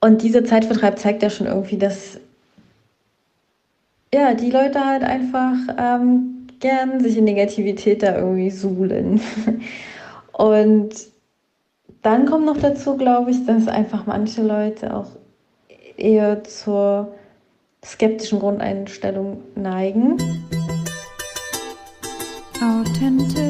Und dieser Zeitvertreib zeigt ja schon irgendwie, dass ja, die Leute halt einfach ähm, gern sich in Negativität da irgendwie suhlen. Und dann kommt noch dazu, glaube ich, dass einfach manche Leute auch eher zur skeptischen Grundeinstellung neigen. Authentisch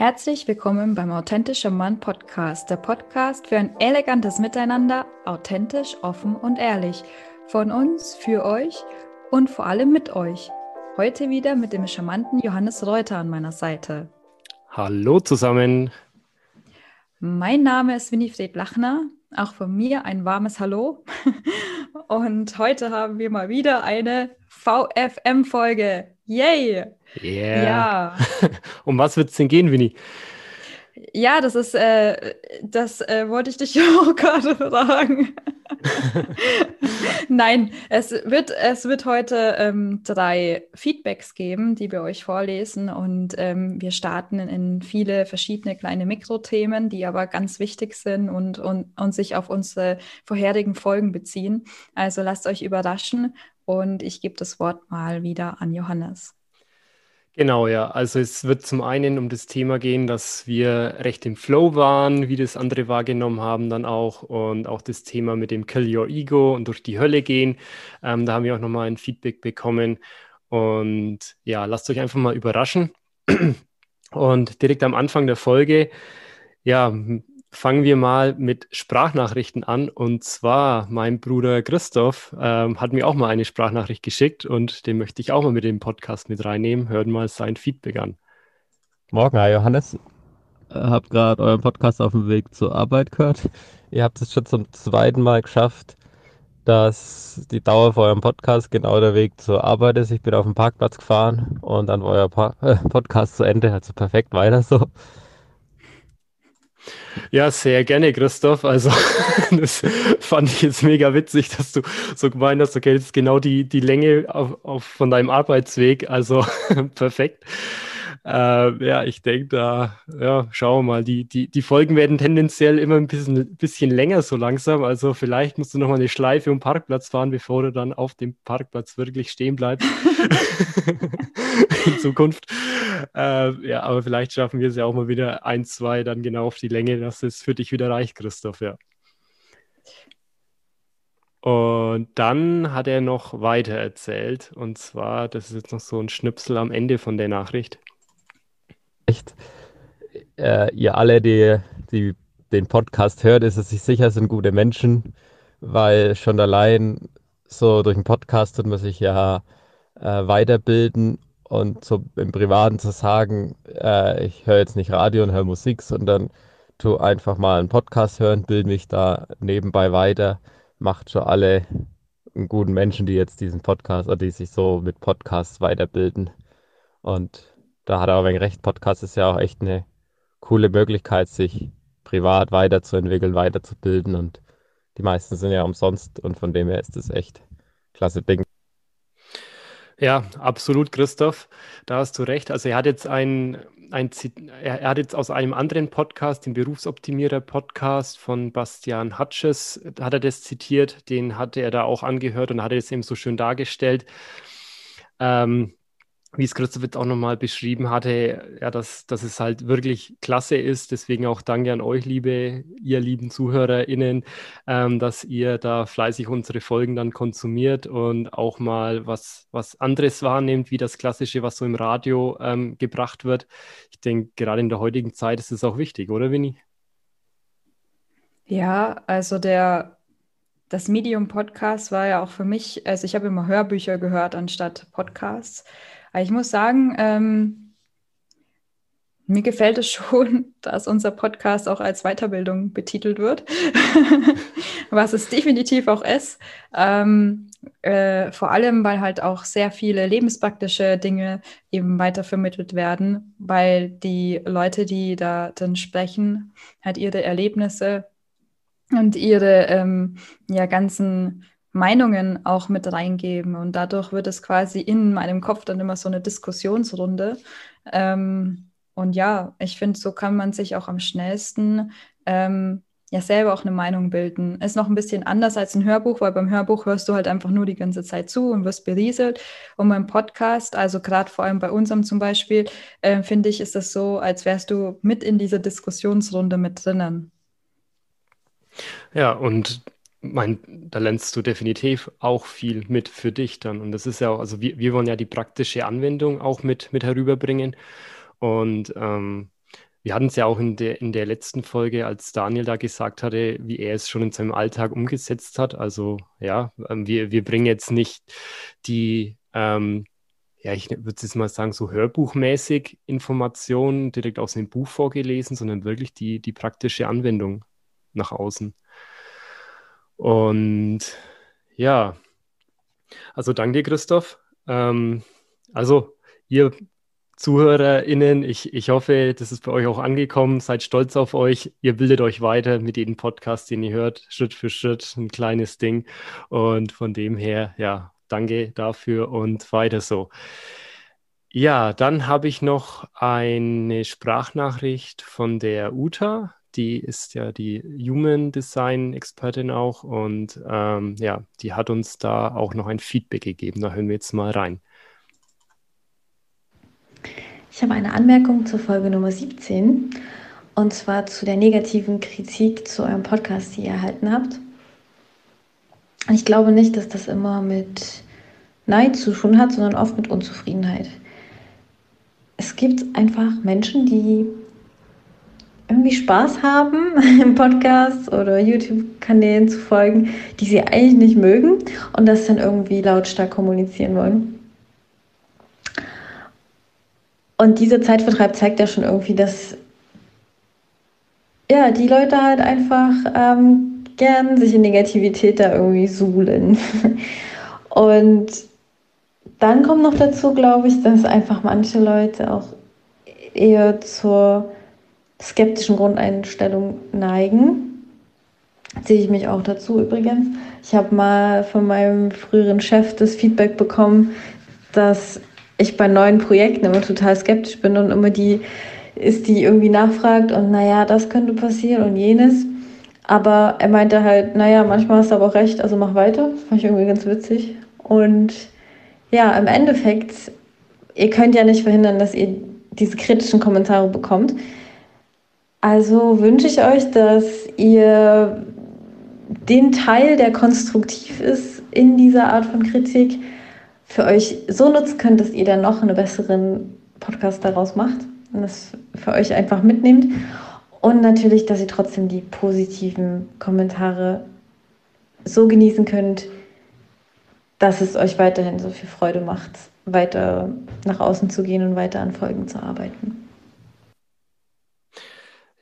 Herzlich willkommen beim Authentisch Charmant Podcast, der Podcast für ein elegantes Miteinander, authentisch, offen und ehrlich. Von uns, für euch und vor allem mit euch. Heute wieder mit dem charmanten Johannes Reuter an meiner Seite. Hallo zusammen. Mein Name ist Winifred Lachner. Auch von mir ein warmes Hallo. Und heute haben wir mal wieder eine VFM-Folge. Yay! Yeah. Ja. um was wird es denn gehen, Winnie? Ja, das ist, äh, das äh, wollte ich dich auch gerade fragen. Nein, es wird, es wird heute ähm, drei Feedbacks geben, die wir euch vorlesen und ähm, wir starten in viele verschiedene kleine Mikrothemen, die aber ganz wichtig sind und, und, und sich auf unsere vorherigen Folgen beziehen. Also lasst euch überraschen und ich gebe das Wort mal wieder an Johannes. Genau, ja. Also es wird zum einen um das Thema gehen, dass wir recht im Flow waren, wie das andere wahrgenommen haben dann auch und auch das Thema mit dem Kill Your Ego und durch die Hölle gehen. Ähm, da haben wir auch nochmal ein Feedback bekommen und ja, lasst euch einfach mal überraschen. Und direkt am Anfang der Folge, ja, fangen wir mal mit Sprachnachrichten an. Und zwar, mein Bruder Christoph ähm, hat mir auch mal eine Sprachnachricht geschickt und den möchte ich auch mal mit dem Podcast mit reinnehmen. Hört mal sein Feedback an. Morgen, hi Johannes. Hab gerade euren Podcast auf dem Weg zur Arbeit gehört. Ihr habt es schon zum zweiten Mal geschafft, dass die Dauer für euren Podcast genau der Weg zur Arbeit ist. Ich bin auf dem Parkplatz gefahren und dann war euer pa äh, Podcast zu Ende. Also perfekt weiter so. Ja, sehr gerne, Christoph. Also, das fand ich jetzt mega witzig, dass du so gemeint hast, okay, das ist genau die, die Länge auf, auf von deinem Arbeitsweg. Also, perfekt. Äh, ja, ich denke, da, ja, schauen wir mal. Die, die, die Folgen werden tendenziell immer ein bisschen, bisschen länger so langsam. Also, vielleicht musst du noch mal eine Schleife um Parkplatz fahren, bevor du dann auf dem Parkplatz wirklich stehen bleibst. In Zukunft. Äh, ja, aber vielleicht schaffen wir es ja auch mal wieder ein, zwei dann genau auf die Länge, dass es für dich wieder reicht, Christoph, ja. Und dann hat er noch weiter erzählt, und zwar, das ist jetzt noch so ein Schnipsel am Ende von der Nachricht echt, äh, ihr alle, die, die den Podcast hört, ist es sich sicher, sind gute Menschen, weil schon allein so durch den Podcast tut man sich ja äh, weiterbilden und so im Privaten zu sagen, äh, ich höre jetzt nicht Radio und höre Musik, sondern tu einfach mal einen Podcast hören, bilde mich da nebenbei weiter, macht schon alle einen guten Menschen, die jetzt diesen Podcast oder die sich so mit Podcasts weiterbilden. Und da hat er auch wenig recht. Podcast ist ja auch echt eine coole Möglichkeit, sich privat weiterzuentwickeln, weiterzubilden und die meisten sind ja umsonst und von dem her ist das echt klasse Ding. Ja, absolut, Christoph. Da hast du recht. Also er hat jetzt ein, ein er hat jetzt aus einem anderen Podcast, den Berufsoptimierer-Podcast von Bastian Hatsches, hat er das zitiert. Den hatte er da auch angehört und hat es eben so schön dargestellt. Ähm, wie es Christoph jetzt auch nochmal beschrieben hatte, ja, dass, dass es halt wirklich klasse ist. Deswegen auch danke an euch, liebe, ihr lieben ZuhörerInnen, ähm, dass ihr da fleißig unsere Folgen dann konsumiert und auch mal was, was anderes wahrnehmt, wie das Klassische, was so im Radio ähm, gebracht wird. Ich denke, gerade in der heutigen Zeit ist es auch wichtig, oder Winnie? Ja, also der das Medium Podcast war ja auch für mich, also ich habe immer Hörbücher gehört anstatt Podcasts. Aber ich muss sagen, ähm, mir gefällt es schon, dass unser Podcast auch als Weiterbildung betitelt wird, was es definitiv auch ist. Ähm, äh, vor allem, weil halt auch sehr viele lebenspraktische Dinge eben weitervermittelt werden, weil die Leute, die da dann sprechen, halt ihre Erlebnisse und ihre ähm, ja, ganzen Meinungen auch mit reingeben. Und dadurch wird es quasi in meinem Kopf dann immer so eine Diskussionsrunde. Ähm, und ja, ich finde, so kann man sich auch am schnellsten ähm, ja selber auch eine Meinung bilden. Ist noch ein bisschen anders als ein Hörbuch, weil beim Hörbuch hörst du halt einfach nur die ganze Zeit zu und wirst berieselt. Und beim Podcast, also gerade vor allem bei unserem zum Beispiel, äh, finde ich, ist das so, als wärst du mit in dieser Diskussionsrunde mit drinnen. Ja, und mein, da lernst du definitiv auch viel mit für dich dann. Und das ist ja auch, also wir, wir wollen ja die praktische Anwendung auch mit, mit herüberbringen. Und ähm, wir hatten es ja auch in der, in der letzten Folge, als Daniel da gesagt hatte, wie er es schon in seinem Alltag umgesetzt hat. Also ja, ähm, wir, wir bringen jetzt nicht die, ähm, ja, ich würde jetzt mal sagen, so hörbuchmäßig Informationen direkt aus dem Buch vorgelesen, sondern wirklich die, die praktische Anwendung nach außen. Und ja, also danke Christoph. Ähm, also ihr ZuhörerInnen, ich, ich hoffe, das ist bei euch auch angekommen. Seid stolz auf euch. Ihr bildet euch weiter mit jedem Podcast, den ihr hört, Schritt für Schritt, ein kleines Ding. Und von dem her, ja, danke dafür und weiter so. Ja, dann habe ich noch eine Sprachnachricht von der Uta. Die ist ja die Human Design Expertin auch und ähm, ja, die hat uns da auch noch ein Feedback gegeben. Da hören wir jetzt mal rein. Ich habe eine Anmerkung zur Folge Nummer 17 und zwar zu der negativen Kritik zu eurem Podcast, die ihr erhalten habt. Ich glaube nicht, dass das immer mit Neid zu tun hat, sondern oft mit Unzufriedenheit. Es gibt einfach Menschen, die irgendwie Spaß haben, im Podcast oder YouTube-Kanälen zu folgen, die sie eigentlich nicht mögen und das dann irgendwie lautstark kommunizieren wollen. Und dieser Zeitvertreib zeigt ja schon irgendwie, dass ja, die Leute halt einfach ähm, gern sich in Negativität da irgendwie suhlen. Und dann kommt noch dazu, glaube ich, dass einfach manche Leute auch eher zur skeptischen Grundeinstellung neigen. Sehe ich mich auch dazu übrigens. Ich habe mal von meinem früheren Chef das Feedback bekommen, dass ich bei neuen Projekten immer total skeptisch bin und immer die ist, die irgendwie nachfragt und naja, das könnte passieren und jenes. Aber er meinte halt, naja, manchmal hast du aber auch recht, also mach weiter. Das fand ich irgendwie ganz witzig. Und ja, im Endeffekt, ihr könnt ja nicht verhindern, dass ihr diese kritischen Kommentare bekommt. Also wünsche ich euch, dass ihr den Teil, der konstruktiv ist in dieser Art von Kritik, für euch so nutzen könnt, dass ihr dann noch einen besseren Podcast daraus macht und das für euch einfach mitnehmt. Und natürlich, dass ihr trotzdem die positiven Kommentare so genießen könnt, dass es euch weiterhin so viel Freude macht, weiter nach außen zu gehen und weiter an Folgen zu arbeiten.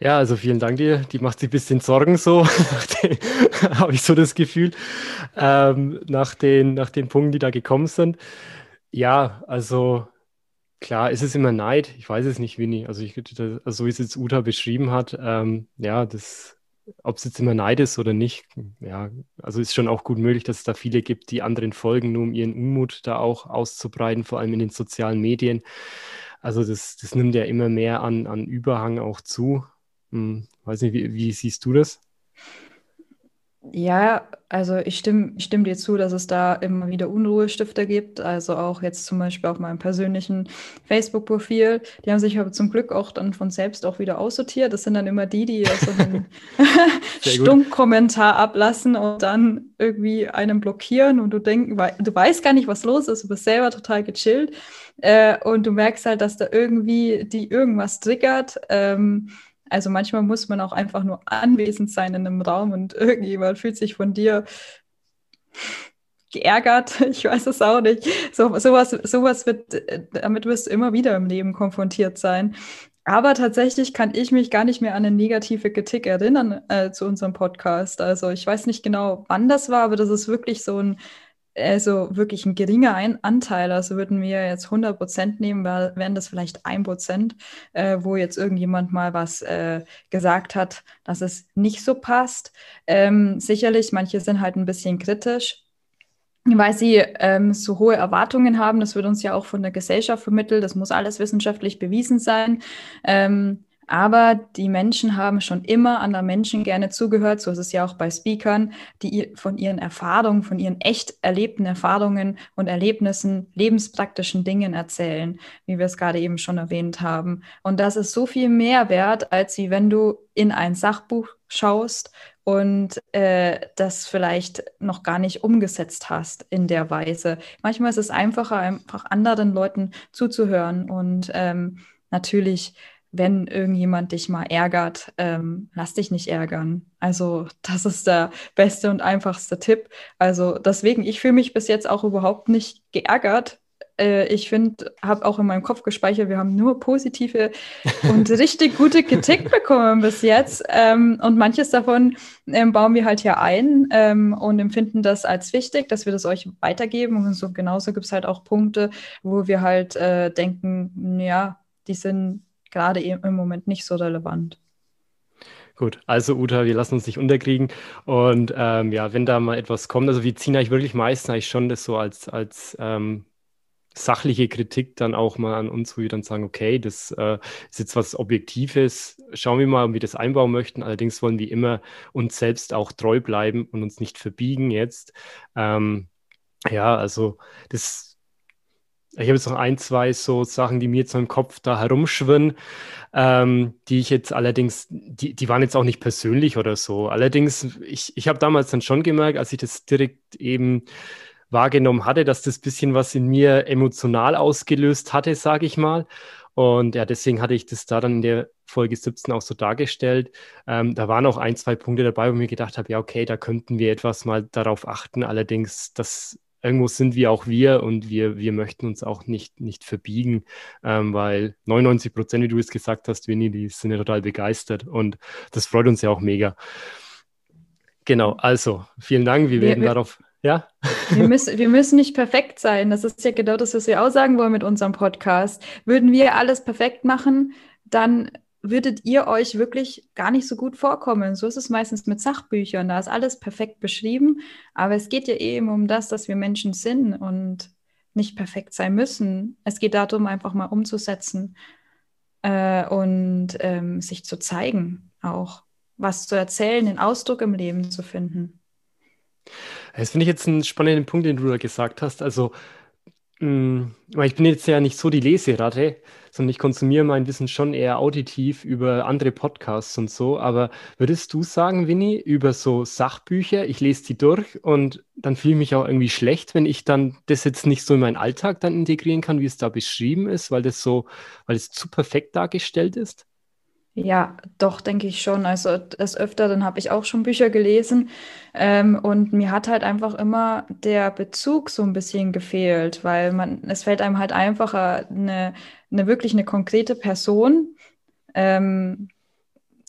Ja, also vielen Dank dir. Die macht sich ein bisschen Sorgen so, habe ich so das Gefühl, ähm, nach, den, nach den Punkten, die da gekommen sind. Ja, also klar, ist es immer Neid. Ich weiß es nicht, Winnie. Also, ich, also so wie es jetzt Uta beschrieben hat, ähm, ja, das, ob es jetzt immer Neid ist oder nicht, ja, also ist schon auch gut möglich, dass es da viele gibt, die anderen folgen, nur um ihren Unmut da auch auszubreiten, vor allem in den sozialen Medien. Also das, das nimmt ja immer mehr an, an Überhang auch zu. Hm, weiß nicht, wie, wie siehst du das? Ja, also ich stimme, ich stimme dir zu, dass es da immer wieder Unruhestifter gibt. Also auch jetzt zum Beispiel auf meinem persönlichen Facebook-Profil. Die haben sich aber zum Glück auch dann von selbst auch wieder aussortiert. Das sind dann immer die, die so einen Stummkommentar ablassen und dann irgendwie einen blockieren und du denkst, du weißt gar nicht, was los ist, du bist selber total gechillt äh, und du merkst halt, dass da irgendwie die irgendwas triggert. Ähm, also manchmal muss man auch einfach nur anwesend sein in einem Raum und irgendjemand fühlt sich von dir geärgert. Ich weiß es auch nicht. So, sowas, sowas wird, damit wirst du immer wieder im Leben konfrontiert sein. Aber tatsächlich kann ich mich gar nicht mehr an eine negative Kritik erinnern äh, zu unserem Podcast. Also ich weiß nicht genau, wann das war, aber das ist wirklich so ein also wirklich ein geringer ein Anteil. Also würden wir jetzt 100 Prozent nehmen, wären das vielleicht ein Prozent, äh, wo jetzt irgendjemand mal was äh, gesagt hat, dass es nicht so passt. Ähm, sicherlich, manche sind halt ein bisschen kritisch weil sie ähm, so hohe Erwartungen haben. Das wird uns ja auch von der Gesellschaft vermittelt. Das muss alles wissenschaftlich bewiesen sein. Ähm, Aber die Menschen haben schon immer anderen Menschen gerne zugehört. So ist es ja auch bei Speakern, die von ihren Erfahrungen, von ihren echt erlebten Erfahrungen und Erlebnissen, lebenspraktischen Dingen erzählen, wie wir es gerade eben schon erwähnt haben. Und das ist so viel mehr wert, als wie wenn du in ein Sachbuch schaust und äh, das vielleicht noch gar nicht umgesetzt hast in der Weise. Manchmal ist es einfacher, einfach anderen Leuten zuzuhören und ähm, natürlich wenn irgendjemand dich mal ärgert, ähm, lass dich nicht ärgern. Also das ist der beste und einfachste Tipp. Also deswegen, ich fühle mich bis jetzt auch überhaupt nicht geärgert. Äh, ich finde, habe auch in meinem Kopf gespeichert, wir haben nur positive und richtig gute Kritik bekommen bis jetzt. Ähm, und manches davon ähm, bauen wir halt hier ein ähm, und empfinden das als wichtig, dass wir das euch weitergeben. Und so genauso gibt es halt auch Punkte, wo wir halt äh, denken, ja, die sind gerade im Moment nicht so relevant. Gut, also Uta, wir lassen uns nicht unterkriegen. Und ähm, ja, wenn da mal etwas kommt, also wir ziehen eigentlich wirklich meistens eigentlich schon das so als, als ähm, sachliche Kritik dann auch mal an uns, wo wir dann sagen, okay, das äh, ist jetzt was Objektives, schauen wir mal, ob wir das einbauen möchten. Allerdings wollen wir immer uns selbst auch treu bleiben und uns nicht verbiegen jetzt. Ähm, ja, also das ich habe jetzt noch ein, zwei so Sachen, die mir jetzt im Kopf da herumschwirren, ähm, die ich jetzt allerdings, die, die waren jetzt auch nicht persönlich oder so. Allerdings, ich, ich habe damals dann schon gemerkt, als ich das direkt eben wahrgenommen hatte, dass das bisschen was in mir emotional ausgelöst hatte, sage ich mal. Und ja, deswegen hatte ich das da dann in der Folge 17 auch so dargestellt. Ähm, da waren auch ein, zwei Punkte dabei, wo ich mir gedacht habe, ja, okay, da könnten wir etwas mal darauf achten. Allerdings, das irgendwo sind wir auch wir und wir, wir möchten uns auch nicht, nicht verbiegen, ähm, weil 99 Prozent, wie du es gesagt hast, Winnie, die sind ja total begeistert und das freut uns ja auch mega. Genau, also vielen Dank, wir, wir werden wir, darauf. Ja? Wir müssen, wir müssen nicht perfekt sein. Das ist ja genau das, was wir auch sagen wollen mit unserem Podcast. Würden wir alles perfekt machen, dann würdet ihr euch wirklich gar nicht so gut vorkommen. So ist es meistens mit Sachbüchern. Da ist alles perfekt beschrieben. Aber es geht ja eben um das, dass wir Menschen sind und nicht perfekt sein müssen. Es geht darum, einfach mal umzusetzen äh, und ähm, sich zu zeigen, auch was zu erzählen, den Ausdruck im Leben zu finden. Das finde ich jetzt einen spannenden Punkt, den du da gesagt hast. Also ich bin jetzt ja nicht so die Leseratte, sondern ich konsumiere mein Wissen schon eher auditiv über andere Podcasts und so. Aber würdest du sagen, Winnie, über so Sachbücher, ich lese die durch und dann fühle ich mich auch irgendwie schlecht, wenn ich dann das jetzt nicht so in meinen Alltag dann integrieren kann, wie es da beschrieben ist, weil das so, weil es zu perfekt dargestellt ist? Ja, doch, denke ich schon. Also des Öfteren habe ich auch schon Bücher gelesen ähm, und mir hat halt einfach immer der Bezug so ein bisschen gefehlt, weil man, es fällt einem halt einfacher, eine, eine wirklich eine konkrete Person ähm,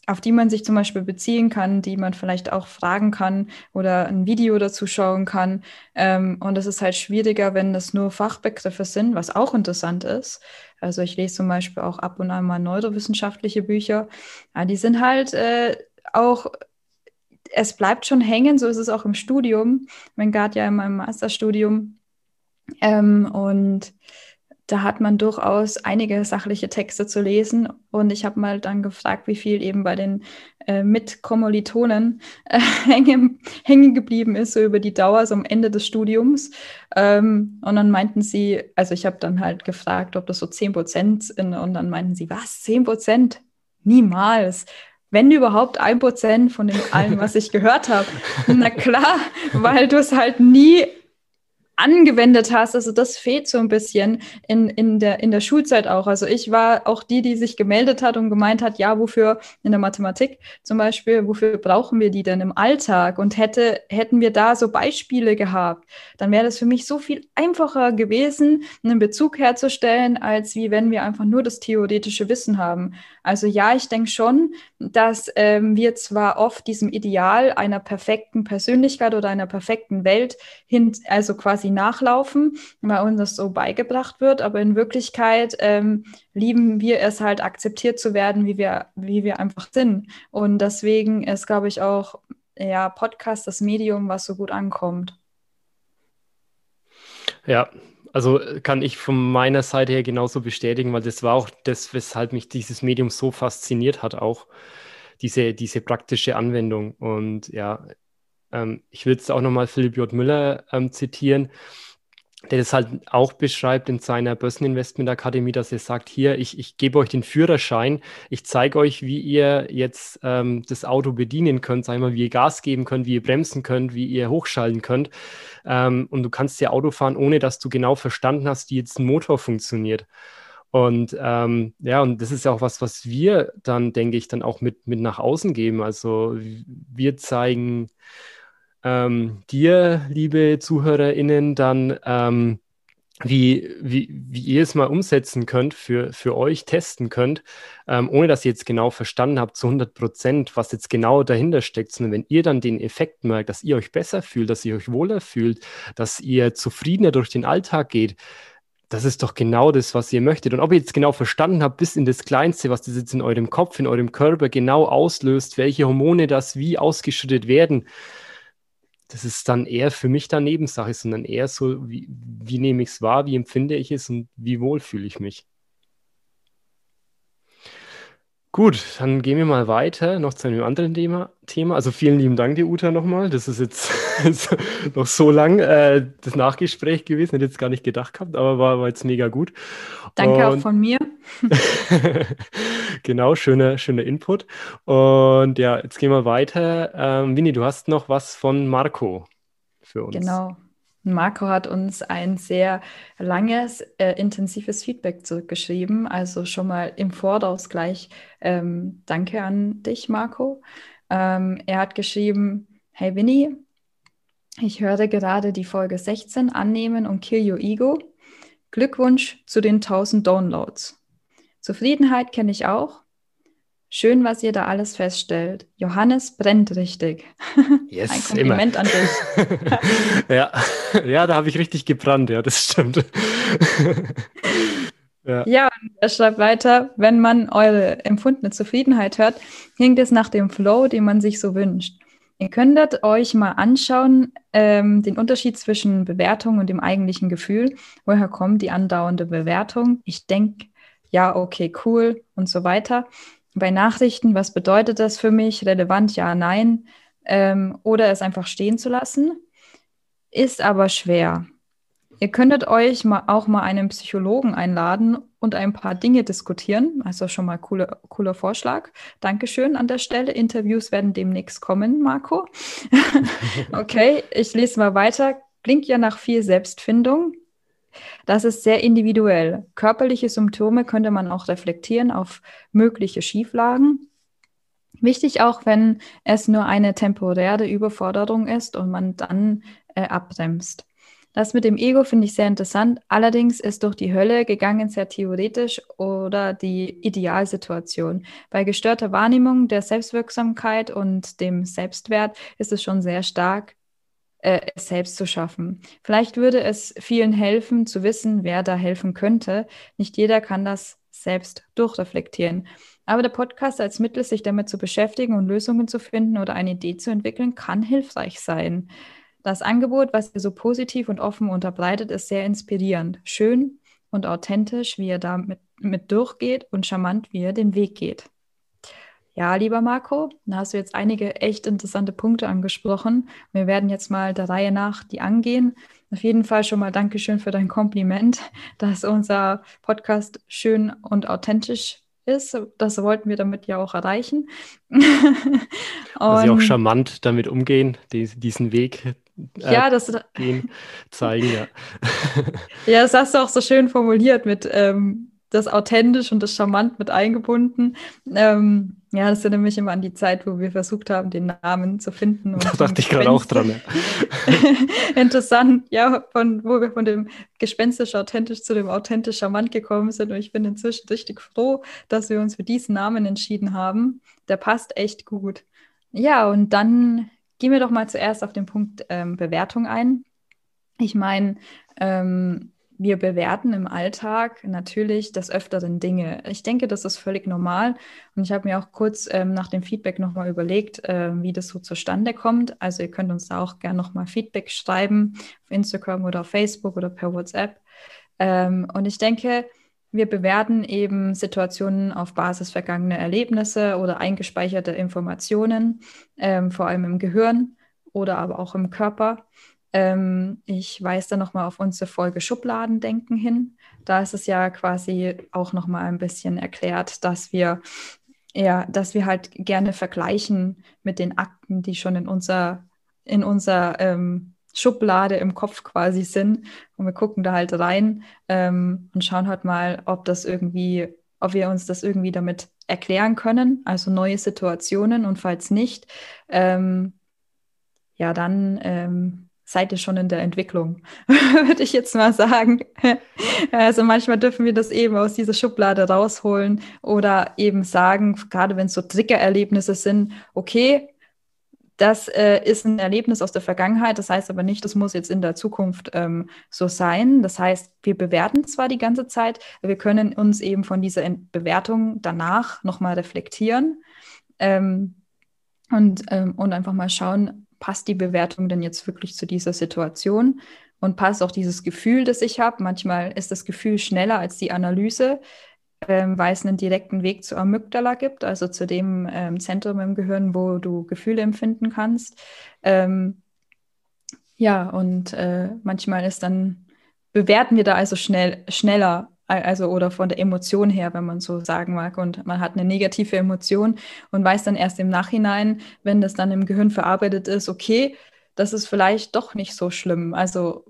auf die man sich zum Beispiel beziehen kann, die man vielleicht auch fragen kann oder ein Video dazu schauen kann. Ähm, und es ist halt schwieriger, wenn das nur Fachbegriffe sind, was auch interessant ist. Also ich lese zum Beispiel auch ab und an mal neurowissenschaftliche Bücher. Ja, die sind halt äh, auch es bleibt schon hängen, so ist es auch im Studium. Mein Gard ja in meinem Masterstudium. Ähm, und da hat man durchaus einige sachliche Texte zu lesen. Und ich habe mal dann gefragt, wie viel eben bei den äh, Mitkommilitonen äh, hängen, hängen geblieben ist, so über die Dauer, so am Ende des Studiums. Ähm, und dann meinten sie, also ich habe dann halt gefragt, ob das so 10 Prozent sind. Und dann meinten sie, was, 10 Prozent? Niemals wenn überhaupt ein Prozent von dem allem, was ich gehört habe. Na klar, weil du es halt nie angewendet hast. Also das fehlt so ein bisschen in, in, der, in der Schulzeit auch. Also ich war auch die, die sich gemeldet hat und gemeint hat, ja, wofür in der Mathematik zum Beispiel, wofür brauchen wir die denn im Alltag? Und hätte, hätten wir da so Beispiele gehabt, dann wäre das für mich so viel einfacher gewesen, einen Bezug herzustellen, als wie wenn wir einfach nur das theoretische Wissen haben. Also ja, ich denke schon, dass ähm, wir zwar oft diesem Ideal einer perfekten Persönlichkeit oder einer perfekten Welt hin, also quasi nachlaufen, weil uns das so beigebracht wird, aber in Wirklichkeit ähm, lieben wir es halt akzeptiert zu werden, wie wir, wie wir einfach sind. Und deswegen ist, glaube ich, auch ja, Podcast das Medium, was so gut ankommt. Ja, also kann ich von meiner Seite her genauso bestätigen, weil das war auch das, weshalb mich dieses Medium so fasziniert hat, auch diese, diese praktische Anwendung. Und ja, ähm, ich will jetzt auch nochmal Philipp J. Müller ähm, zitieren der das halt auch beschreibt in seiner Börseninvestment Akademie, dass er sagt, hier, ich, ich gebe euch den Führerschein, ich zeige euch, wie ihr jetzt ähm, das Auto bedienen könnt, sag mal, wie ihr Gas geben könnt, wie ihr bremsen könnt, wie ihr hochschalten könnt. Ähm, und du kannst ja Auto fahren, ohne dass du genau verstanden hast, wie jetzt ein Motor funktioniert. Und ähm, ja, und das ist ja auch was, was wir dann, denke ich, dann auch mit, mit nach außen geben. Also wir zeigen ähm, dir, liebe ZuhörerInnen, dann, ähm, wie, wie, wie ihr es mal umsetzen könnt, für, für euch testen könnt, ähm, ohne dass ihr jetzt genau verstanden habt zu 100 Prozent, was jetzt genau dahinter steckt, sondern wenn ihr dann den Effekt merkt, dass ihr euch besser fühlt, dass ihr euch wohler fühlt, dass ihr zufriedener durch den Alltag geht, das ist doch genau das, was ihr möchtet. Und ob ihr jetzt genau verstanden habt, bis in das Kleinste, was das jetzt in eurem Kopf, in eurem Körper genau auslöst, welche Hormone das wie ausgeschüttet werden, das ist dann eher für mich dann Nebensache, sondern eher so, wie, wie nehme ich es wahr, wie empfinde ich es und wie wohl fühle ich mich. Gut, dann gehen wir mal weiter noch zu einem anderen Thema. Thema. Also vielen lieben Dank dir, Uta, nochmal. Das ist jetzt noch so lang äh, das Nachgespräch gewesen. Hätte jetzt gar nicht gedacht gehabt, aber war, war jetzt mega gut. Danke Und, auch von mir. genau, schöner, schöner Input. Und ja, jetzt gehen wir weiter. Ähm, Winnie, du hast noch was von Marco für uns. Genau. Marco hat uns ein sehr langes, äh, intensives Feedback zurückgeschrieben. Also schon mal im Voraus gleich ähm, Danke an dich, Marco. Ähm, er hat geschrieben, hey Winnie, ich höre gerade die Folge 16 annehmen und Kill Your Ego. Glückwunsch zu den 1000 Downloads. Zufriedenheit kenne ich auch. Schön, was ihr da alles feststellt. Johannes brennt richtig. Yes, Ein Kompliment immer. an dich. ja. ja, da habe ich richtig gebrannt, ja, das stimmt. ja. ja, er schreibt weiter, wenn man eure empfundene Zufriedenheit hört, klingt es nach dem Flow, den man sich so wünscht. Ihr könntet euch mal anschauen, ähm, den Unterschied zwischen Bewertung und dem eigentlichen Gefühl. Woher kommt die andauernde Bewertung? Ich denke, ja, okay, cool und so weiter bei Nachrichten, was bedeutet das für mich? Relevant, ja, nein. Ähm, oder es einfach stehen zu lassen. Ist aber schwer. Ihr könntet euch mal auch mal einen Psychologen einladen und ein paar Dinge diskutieren. Also schon mal cooler, cooler Vorschlag. Dankeschön an der Stelle. Interviews werden demnächst kommen, Marco. okay, ich lese mal weiter. Klingt ja nach viel Selbstfindung. Das ist sehr individuell. Körperliche Symptome könnte man auch reflektieren auf mögliche Schieflagen. Wichtig auch, wenn es nur eine temporäre Überforderung ist und man dann äh, abbremst. Das mit dem Ego finde ich sehr interessant. Allerdings ist durch die Hölle gegangen sehr theoretisch oder die Idealsituation. Bei gestörter Wahrnehmung der Selbstwirksamkeit und dem Selbstwert ist es schon sehr stark äh, es selbst zu schaffen. Vielleicht würde es vielen helfen, zu wissen, wer da helfen könnte. Nicht jeder kann das selbst durchreflektieren. Aber der Podcast als Mittel, sich damit zu beschäftigen und Lösungen zu finden oder eine Idee zu entwickeln, kann hilfreich sein. Das Angebot, was ihr so positiv und offen unterbreitet, ist sehr inspirierend, schön und authentisch, wie ihr da mit, mit durchgeht und charmant, wie ihr den Weg geht. Ja, lieber Marco, da hast du jetzt einige echt interessante Punkte angesprochen. Wir werden jetzt mal der Reihe nach die angehen. Auf jeden Fall schon mal Dankeschön für dein Kompliment, dass unser Podcast schön und authentisch ist. Das wollten wir damit ja auch erreichen. dass sie auch charmant damit umgehen, die, diesen Weg äh, ja, das, gehen, zeigen, ja. ja, das hast du auch so schön formuliert mit ähm, das authentisch und das charmant mit eingebunden. Ähm, ja, das erinnert mich immer an die Zeit, wo wir versucht haben, den Namen zu finden. da dachte ich gerade auch dran. Ja. Interessant, ja, von, wo wir von dem gespenstisch authentisch zu dem authentisch charmant gekommen sind. Und ich bin inzwischen richtig froh, dass wir uns für diesen Namen entschieden haben. Der passt echt gut. Ja, und dann gehen wir doch mal zuerst auf den Punkt ähm, Bewertung ein. Ich meine, ähm, wir bewerten im Alltag natürlich des Öfteren Dinge. Ich denke, das ist völlig normal. Und ich habe mir auch kurz ähm, nach dem Feedback nochmal überlegt, äh, wie das so zustande kommt. Also ihr könnt uns da auch gerne nochmal Feedback schreiben auf Instagram oder auf Facebook oder per WhatsApp. Ähm, und ich denke, wir bewerten eben Situationen auf Basis vergangener Erlebnisse oder eingespeicherter Informationen, ähm, vor allem im Gehirn oder aber auch im Körper. Ähm, ich weise da nochmal auf unsere Folge Schubladendenken hin. Da ist es ja quasi auch nochmal ein bisschen erklärt, dass wir ja, dass wir halt gerne vergleichen mit den Akten, die schon in unser, in unser ähm, Schublade im Kopf quasi sind. Und wir gucken da halt rein ähm, und schauen halt mal, ob das irgendwie, ob wir uns das irgendwie damit erklären können, also neue Situationen. Und falls nicht, ähm, ja, dann ähm, seid ihr schon in der Entwicklung, würde ich jetzt mal sagen. also manchmal dürfen wir das eben aus dieser Schublade rausholen oder eben sagen, gerade wenn es so Triggererlebnisse sind, okay, das äh, ist ein Erlebnis aus der Vergangenheit, das heißt aber nicht, das muss jetzt in der Zukunft ähm, so sein. Das heißt, wir bewerten zwar die ganze Zeit, wir können uns eben von dieser Bewertung danach nochmal reflektieren ähm, und, ähm, und einfach mal schauen, passt die Bewertung denn jetzt wirklich zu dieser Situation? Und passt auch dieses Gefühl, das ich habe. Manchmal ist das Gefühl schneller als die Analyse ähm, weil es einen direkten Weg zur Amygdala gibt, also zu dem ähm, Zentrum im Gehirn, wo du Gefühle empfinden kannst. Ähm, ja, und äh, manchmal ist dann, bewerten wir da also schnell, schneller, also oder von der Emotion her, wenn man so sagen mag. Und man hat eine negative Emotion und weiß dann erst im Nachhinein, wenn das dann im Gehirn verarbeitet ist, okay, das ist vielleicht doch nicht so schlimm. Also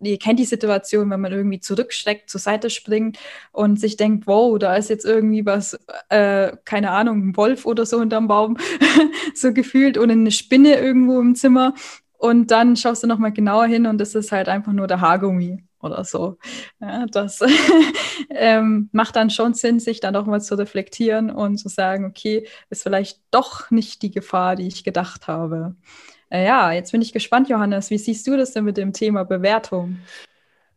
ihr kennt die Situation, wenn man irgendwie zurückschreckt, zur Seite springt und sich denkt, wow, da ist jetzt irgendwie was, äh, keine Ahnung, ein Wolf oder so hinterm Baum, so gefühlt, oder eine Spinne irgendwo im Zimmer. Und dann schaust du nochmal genauer hin und das ist halt einfach nur der Haargummi oder so. Ja, das ähm, macht dann schon Sinn, sich dann auch mal zu reflektieren und zu sagen, okay, ist vielleicht doch nicht die Gefahr, die ich gedacht habe. Äh, ja, jetzt bin ich gespannt, Johannes. Wie siehst du das denn mit dem Thema Bewertung?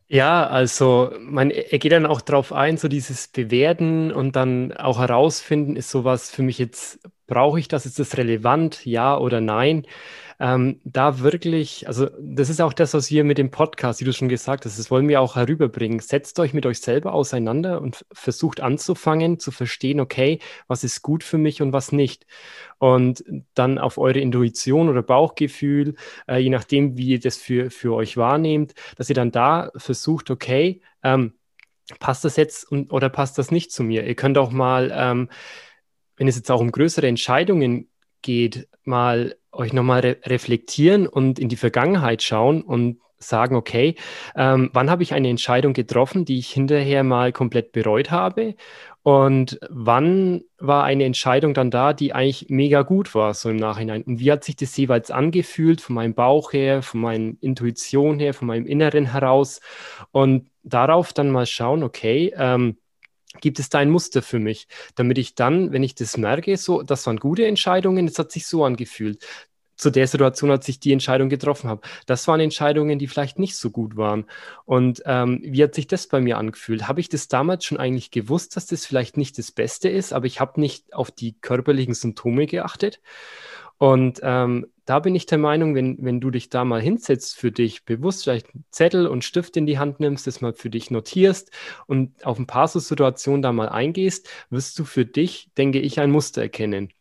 Ja, also man, er geht dann auch darauf ein, so dieses Bewerten und dann auch herausfinden, ist sowas für mich jetzt, brauche ich das, ist das relevant, ja oder nein? Ähm, da wirklich, also das ist auch das, was wir mit dem Podcast, wie du schon gesagt hast, das wollen wir auch herüberbringen. Setzt euch mit euch selber auseinander und versucht anzufangen, zu verstehen, okay, was ist gut für mich und was nicht. Und dann auf eure Intuition oder Bauchgefühl, äh, je nachdem, wie ihr das für, für euch wahrnehmt, dass ihr dann da versucht, okay, ähm, passt das jetzt und, oder passt das nicht zu mir? Ihr könnt auch mal, ähm, wenn es jetzt auch um größere Entscheidungen geht, mal euch nochmal re reflektieren und in die Vergangenheit schauen und sagen, okay, ähm, wann habe ich eine Entscheidung getroffen, die ich hinterher mal komplett bereut habe? Und wann war eine Entscheidung dann da, die eigentlich mega gut war, so im Nachhinein? Und wie hat sich das jeweils angefühlt, von meinem Bauch her, von meiner Intuition her, von meinem Inneren heraus? Und darauf dann mal schauen, okay, ähm, gibt es da ein Muster für mich, damit ich dann, wenn ich das merke, so, das waren gute Entscheidungen, es hat sich so angefühlt. Zu der Situation, als ich die Entscheidung getroffen habe. Das waren Entscheidungen, die vielleicht nicht so gut waren. Und ähm, wie hat sich das bei mir angefühlt? Habe ich das damals schon eigentlich gewusst, dass das vielleicht nicht das Beste ist, aber ich habe nicht auf die körperlichen Symptome geachtet? Und ähm, da bin ich der Meinung, wenn, wenn du dich da mal hinsetzt für dich, bewusst vielleicht einen Zettel und Stift in die Hand nimmst, das mal für dich notierst und auf ein paar so Situationen da mal eingehst, wirst du für dich, denke ich, ein Muster erkennen.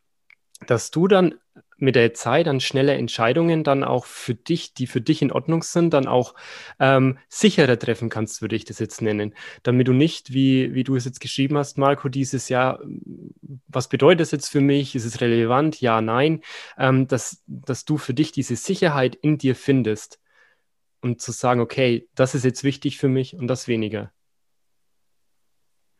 Dass du dann mit der Zeit dann schnelle Entscheidungen dann auch für dich, die für dich in Ordnung sind, dann auch ähm, sicherer treffen kannst, würde ich das jetzt nennen. Damit du nicht, wie, wie du es jetzt geschrieben hast, Marco, dieses Jahr, was bedeutet das jetzt für mich? Ist es relevant? Ja, nein. Ähm, dass, dass du für dich diese Sicherheit in dir findest und zu sagen, okay, das ist jetzt wichtig für mich und das weniger.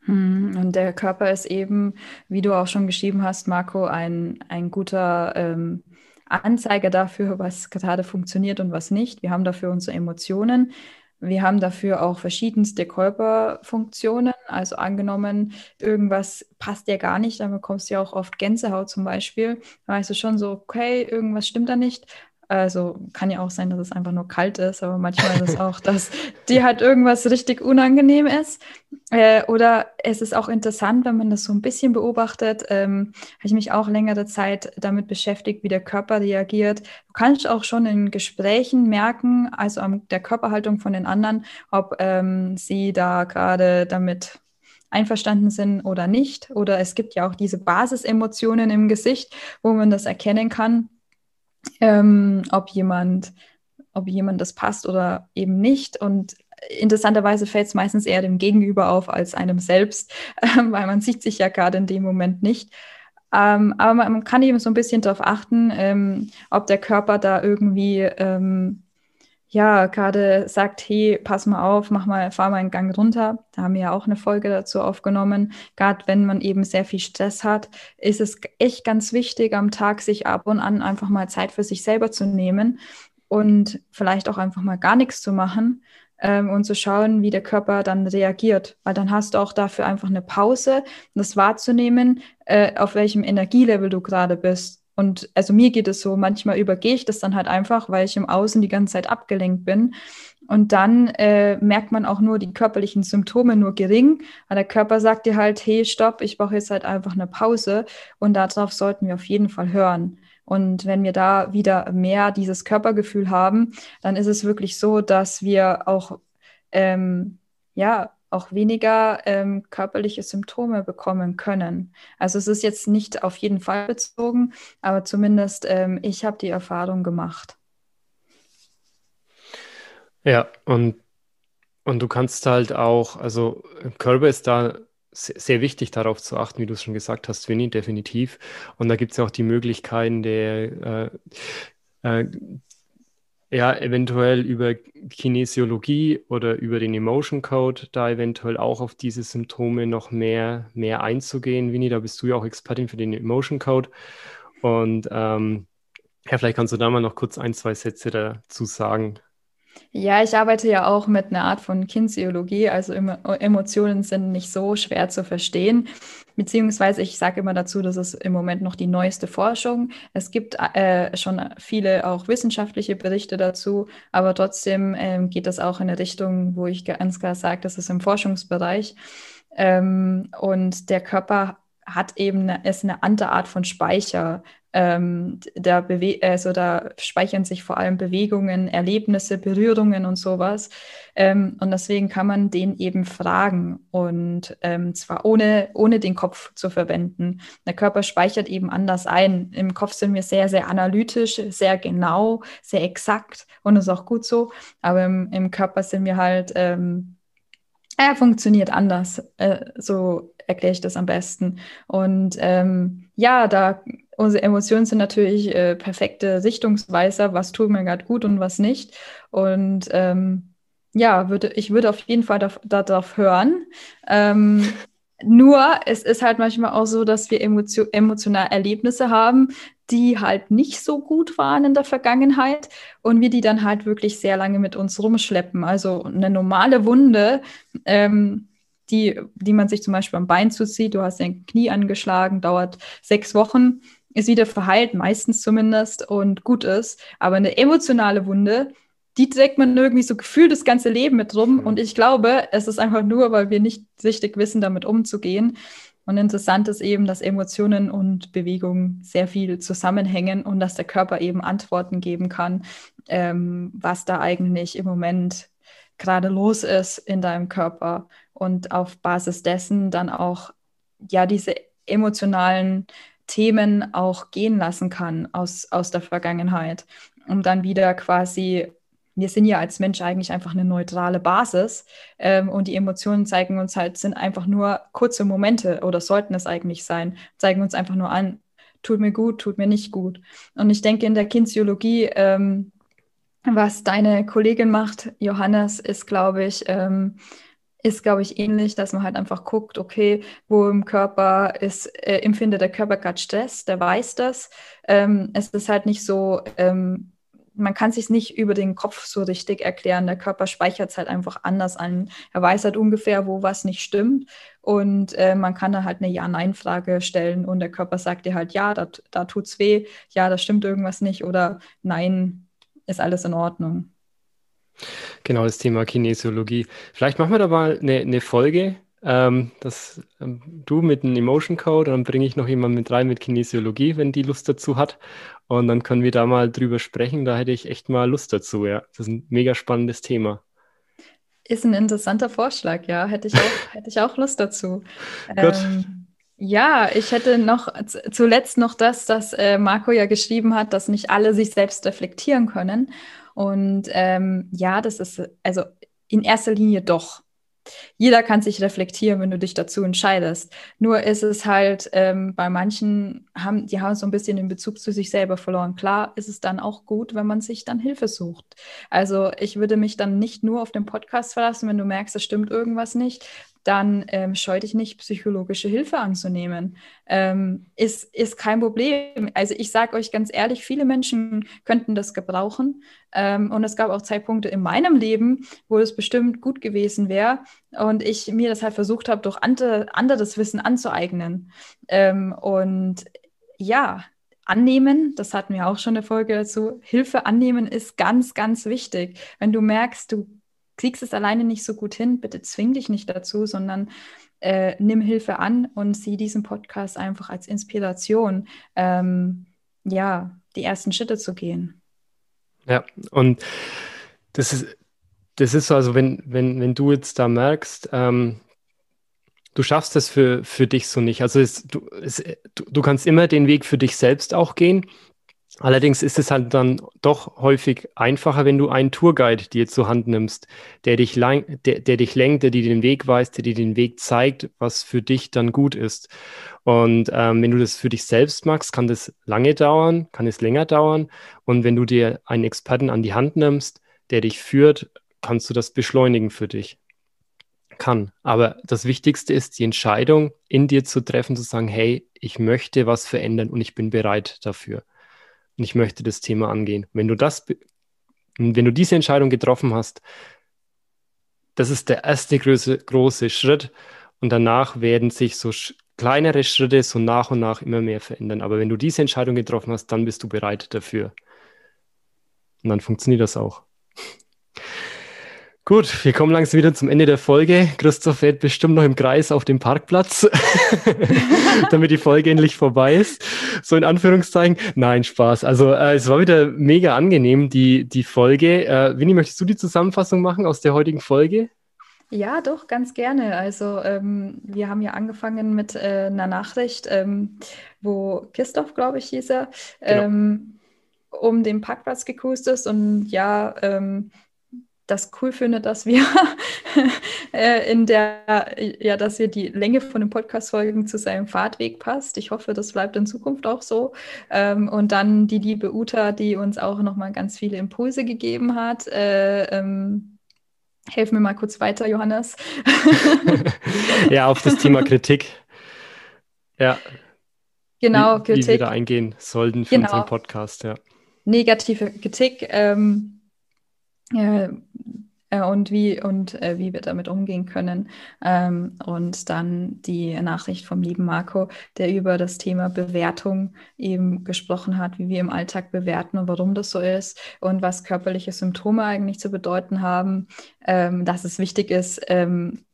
Hm, und der Körper ist eben, wie du auch schon geschrieben hast, Marco, ein, ein guter ähm, Anzeiger dafür, was gerade funktioniert und was nicht. Wir haben dafür unsere Emotionen. Wir haben dafür auch verschiedenste Körperfunktionen. Also angenommen, irgendwas passt dir gar nicht, dann bekommst du ja auch oft Gänsehaut zum Beispiel. Da weißt du schon so, okay, irgendwas stimmt da nicht. Also kann ja auch sein, dass es einfach nur kalt ist, aber manchmal ist es auch, dass dir halt irgendwas richtig unangenehm ist. Äh, oder es ist auch interessant, wenn man das so ein bisschen beobachtet, ähm, habe ich mich auch längere Zeit damit beschäftigt, wie der Körper reagiert. Du kannst auch schon in Gesprächen merken, also an der Körperhaltung von den anderen, ob ähm, sie da gerade damit einverstanden sind oder nicht. Oder es gibt ja auch diese Basisemotionen im Gesicht, wo man das erkennen kann ähm, ob jemand, ob jemand das passt oder eben nicht. Und interessanterweise fällt es meistens eher dem Gegenüber auf als einem selbst, äh, weil man sieht sich ja gerade in dem Moment nicht. Ähm, aber man, man, kann eben so ein bisschen darauf achten, ähm, ob der Körper da irgendwie ähm, ja, gerade sagt, hey, pass mal auf, mach mal, fahr mal einen Gang runter. Da haben wir ja auch eine Folge dazu aufgenommen. Gerade wenn man eben sehr viel Stress hat, ist es echt ganz wichtig, am Tag sich ab und an einfach mal Zeit für sich selber zu nehmen und vielleicht auch einfach mal gar nichts zu machen ähm, und zu schauen, wie der Körper dann reagiert. Weil dann hast du auch dafür einfach eine Pause, das wahrzunehmen, äh, auf welchem Energielevel du gerade bist. Und also mir geht es so, manchmal übergehe ich das dann halt einfach, weil ich im Außen die ganze Zeit abgelenkt bin. Und dann äh, merkt man auch nur die körperlichen Symptome nur gering. Aber der Körper sagt dir halt, hey, stopp, ich brauche jetzt halt einfach eine Pause. Und darauf sollten wir auf jeden Fall hören. Und wenn wir da wieder mehr dieses Körpergefühl haben, dann ist es wirklich so, dass wir auch ähm, ja auch weniger ähm, körperliche Symptome bekommen können. Also es ist jetzt nicht auf jeden Fall bezogen, aber zumindest ähm, ich habe die Erfahrung gemacht. Ja, und, und du kannst halt auch, also Körper ist da sehr wichtig darauf zu achten, wie du es schon gesagt hast, Winnie, definitiv. Und da gibt es ja auch die Möglichkeiten der äh, äh, ja, eventuell über Kinesiologie oder über den Emotion Code da eventuell auch auf diese Symptome noch mehr, mehr einzugehen. Winnie, da bist du ja auch Expertin für den Emotion Code. Und ähm, ja, vielleicht kannst du da mal noch kurz ein, zwei Sätze dazu sagen. Ja, ich arbeite ja auch mit einer Art von Kinesiologie, also Emotionen sind nicht so schwer zu verstehen. Beziehungsweise ich sage immer dazu, das ist im Moment noch die neueste Forschung. Es gibt äh, schon viele auch wissenschaftliche Berichte dazu, aber trotzdem ähm, geht das auch in eine Richtung, wo ich ganz klar sage, das ist im Forschungsbereich. Ähm, und der Körper hat eben eine, ist eine andere Art von Speicher ähm, da, bewe also da speichern sich vor allem Bewegungen, Erlebnisse, Berührungen und sowas. Ähm, und deswegen kann man den eben fragen und ähm, zwar ohne, ohne den Kopf zu verwenden. Der Körper speichert eben anders ein. Im Kopf sind wir sehr, sehr analytisch, sehr genau, sehr exakt und das ist auch gut so. Aber im, im Körper sind wir halt, ähm, er funktioniert anders. Äh, so erkläre ich das am besten. Und ähm, ja, da unsere Emotionen sind natürlich äh, perfekte Sichtungsweiser, was tut mir gerade gut und was nicht. Und ähm, ja, würde, ich würde auf jeden Fall darauf hören. Ähm, nur, es ist halt manchmal auch so, dass wir emotio emotionale Erlebnisse haben, die halt nicht so gut waren in der Vergangenheit und wir die dann halt wirklich sehr lange mit uns rumschleppen. Also eine normale Wunde ähm, die, die man sich zum Beispiel am Bein zuzieht. Du hast dein Knie angeschlagen, dauert sechs Wochen, ist wieder verheilt, meistens zumindest, und gut ist. Aber eine emotionale Wunde, die trägt man irgendwie so gefühlt das ganze Leben mit rum. Mhm. Und ich glaube, es ist einfach nur, weil wir nicht richtig wissen, damit umzugehen. Und interessant ist eben, dass Emotionen und Bewegung sehr viel zusammenhängen und dass der Körper eben Antworten geben kann, ähm, was da eigentlich im Moment gerade los ist in deinem Körper und auf Basis dessen dann auch ja diese emotionalen Themen auch gehen lassen kann aus, aus der Vergangenheit, um dann wieder quasi, wir sind ja als Mensch eigentlich einfach eine neutrale Basis ähm, und die Emotionen zeigen uns halt, sind einfach nur kurze Momente oder sollten es eigentlich sein, zeigen uns einfach nur an, tut mir gut, tut mir nicht gut. Und ich denke, in der Kinesiologie, ähm, was deine Kollegin macht, Johannes, ist, glaube ich, ähm, ist, glaube ich, ähnlich, dass man halt einfach guckt, okay, wo im Körper ist, äh, empfindet der Körper gerade Stress, der weiß das. Ähm, es ist halt nicht so, ähm, man kann sich nicht über den Kopf so richtig erklären. Der Körper speichert es halt einfach anders an. Er weiß halt ungefähr, wo was nicht stimmt. und äh, man kann da halt eine Ja-Nein-Frage stellen und der Körper sagt dir halt, ja, da, da tut's weh, ja, da stimmt irgendwas nicht oder nein, ist alles in Ordnung. Genau, das Thema Kinesiologie. Vielleicht machen wir da mal eine, eine Folge, ähm, dass ähm, du mit einem Emotion Code, dann bringe ich noch jemanden mit rein mit Kinesiologie, wenn die Lust dazu hat. Und dann können wir da mal drüber sprechen. Da hätte ich echt mal Lust dazu, ja. Das ist ein mega spannendes Thema. Ist ein interessanter Vorschlag, ja. Hätte ich auch, hätte ich auch Lust dazu. Gut. Ähm, ja, ich hätte noch zuletzt noch das, dass äh, Marco ja geschrieben hat, dass nicht alle sich selbst reflektieren können. Und ähm, ja, das ist also in erster Linie doch. Jeder kann sich reflektieren, wenn du dich dazu entscheidest. Nur ist es halt ähm, bei manchen, haben, die haben so ein bisschen den Bezug zu sich selber verloren. Klar ist es dann auch gut, wenn man sich dann Hilfe sucht. Also ich würde mich dann nicht nur auf den Podcast verlassen, wenn du merkst, es stimmt irgendwas nicht, dann ähm, scheu dich nicht, psychologische Hilfe anzunehmen. Ähm, ist, ist kein Problem. Also ich sage euch ganz ehrlich, viele Menschen könnten das gebrauchen. Ähm, und es gab auch Zeitpunkte in meinem Leben, wo es bestimmt gut gewesen wäre und ich mir das halt versucht habe, durch andere, anderes Wissen anzueignen. Ähm, und ja, annehmen, das hatten wir auch schon eine Folge dazu, Hilfe annehmen ist ganz, ganz wichtig. Wenn du merkst, du kriegst es alleine nicht so gut hin, bitte zwing dich nicht dazu, sondern äh, nimm Hilfe an und sieh diesen Podcast einfach als Inspiration, ähm, ja, die ersten Schritte zu gehen. Ja, und das ist, das ist so, also wenn, wenn, wenn du jetzt da merkst, ähm, du schaffst das für, für dich so nicht. Also es, du, es, du, du kannst immer den Weg für dich selbst auch gehen. Allerdings ist es halt dann doch häufig einfacher, wenn du einen Tourguide dir zur Hand nimmst, der dich, lang, der, der dich lenkt, der dir den Weg weist, der dir den Weg zeigt, was für dich dann gut ist. Und ähm, wenn du das für dich selbst machst, kann das lange dauern, kann es länger dauern. Und wenn du dir einen Experten an die Hand nimmst, der dich führt, kannst du das beschleunigen für dich. Kann. Aber das Wichtigste ist, die Entscheidung in dir zu treffen, zu sagen, hey, ich möchte was verändern und ich bin bereit dafür und ich möchte das Thema angehen. Wenn du das, wenn du diese Entscheidung getroffen hast, das ist der erste große, große Schritt und danach werden sich so kleinere Schritte so nach und nach immer mehr verändern. Aber wenn du diese Entscheidung getroffen hast, dann bist du bereit dafür. Und dann funktioniert das auch. Gut, wir kommen langsam wieder zum Ende der Folge. Christoph fährt bestimmt noch im Kreis auf dem Parkplatz, damit die Folge endlich vorbei ist. So in Anführungszeichen. Nein, Spaß. Also äh, es war wieder mega angenehm, die, die Folge. Äh, Winnie, möchtest du die Zusammenfassung machen aus der heutigen Folge? Ja, doch, ganz gerne. Also ähm, wir haben ja angefangen mit äh, einer Nachricht, ähm, wo Christoph, glaube ich, hieß er, genau. ähm, um den Parkplatz gekust ist und ja, ähm, das cool finde, dass wir äh, in der, ja, dass wir die Länge von den Podcast-Folgen zu seinem Fahrtweg passt. Ich hoffe, das bleibt in Zukunft auch so. Ähm, und dann die liebe Uta, die uns auch nochmal ganz viele Impulse gegeben hat. Äh, ähm, Helf mir mal kurz weiter, Johannes. ja, auf das Thema Kritik. Ja. Genau, wie, Kritik. Wie wir da eingehen sollten für genau. unseren Podcast, ja. Negative Kritik. Ähm, äh, und wie und äh, wie wir damit umgehen können. Ähm, und dann die Nachricht vom lieben Marco, der über das Thema Bewertung eben gesprochen hat, wie wir im Alltag bewerten und warum das so ist und was körperliche Symptome eigentlich zu bedeuten haben, ähm, dass es wichtig ist, ähm,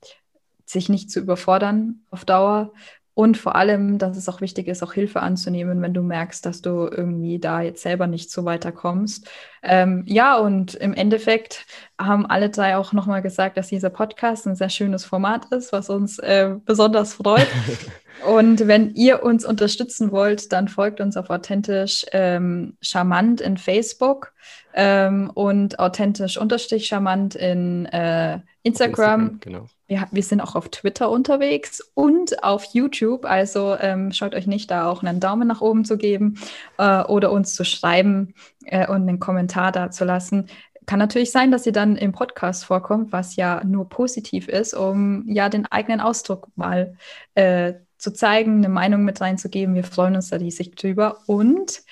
sich nicht zu überfordern auf Dauer und vor allem, dass es auch wichtig ist, auch Hilfe anzunehmen, wenn du merkst, dass du irgendwie da jetzt selber nicht so weiterkommst. Ähm, ja, und im Endeffekt haben alle drei auch nochmal gesagt, dass dieser Podcast ein sehr schönes Format ist, was uns äh, besonders freut. und wenn ihr uns unterstützen wollt, dann folgt uns auf authentisch ähm, charmant in Facebook ähm, und authentisch unterstrich charmant in äh, Instagram. Instagram genau wir, wir sind auch auf Twitter unterwegs und auf YouTube. Also ähm, schaut euch nicht da auch einen Daumen nach oben zu geben äh, oder uns zu schreiben äh, und einen Kommentar da zu lassen. Kann natürlich sein, dass ihr dann im Podcast vorkommt, was ja nur positiv ist, um ja den eigenen Ausdruck mal äh, zu zeigen, eine Meinung mit reinzugeben. Wir freuen uns da riesig drüber. Und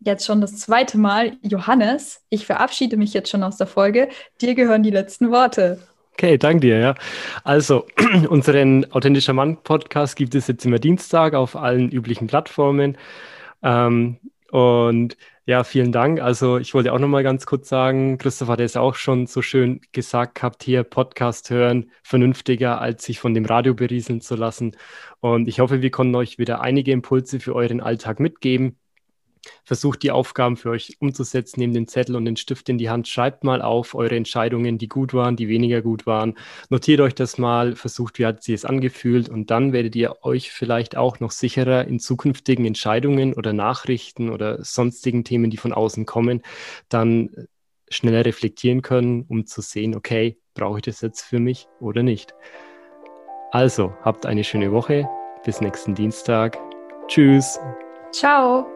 jetzt schon das zweite Mal, Johannes, ich verabschiede mich jetzt schon aus der Folge. Dir gehören die letzten Worte. Okay, danke dir, ja. Also, unseren Authentischer Mann Podcast gibt es jetzt immer Dienstag auf allen üblichen Plattformen. Ähm, und ja, vielen Dank. Also, ich wollte auch noch mal ganz kurz sagen, Christoph hat es auch schon so schön gesagt gehabt, hier Podcast hören, vernünftiger, als sich von dem Radio berieseln zu lassen. Und ich hoffe, wir konnten euch wieder einige Impulse für euren Alltag mitgeben versucht die Aufgaben für euch umzusetzen, nehmt den Zettel und den Stift in die Hand, schreibt mal auf eure Entscheidungen, die gut waren, die weniger gut waren. Notiert euch das mal, versucht, wie hat sie es angefühlt und dann werdet ihr euch vielleicht auch noch sicherer in zukünftigen Entscheidungen oder Nachrichten oder sonstigen Themen, die von außen kommen, dann schneller reflektieren können, um zu sehen, okay, brauche ich das jetzt für mich oder nicht. Also, habt eine schöne Woche. Bis nächsten Dienstag. Tschüss. Ciao.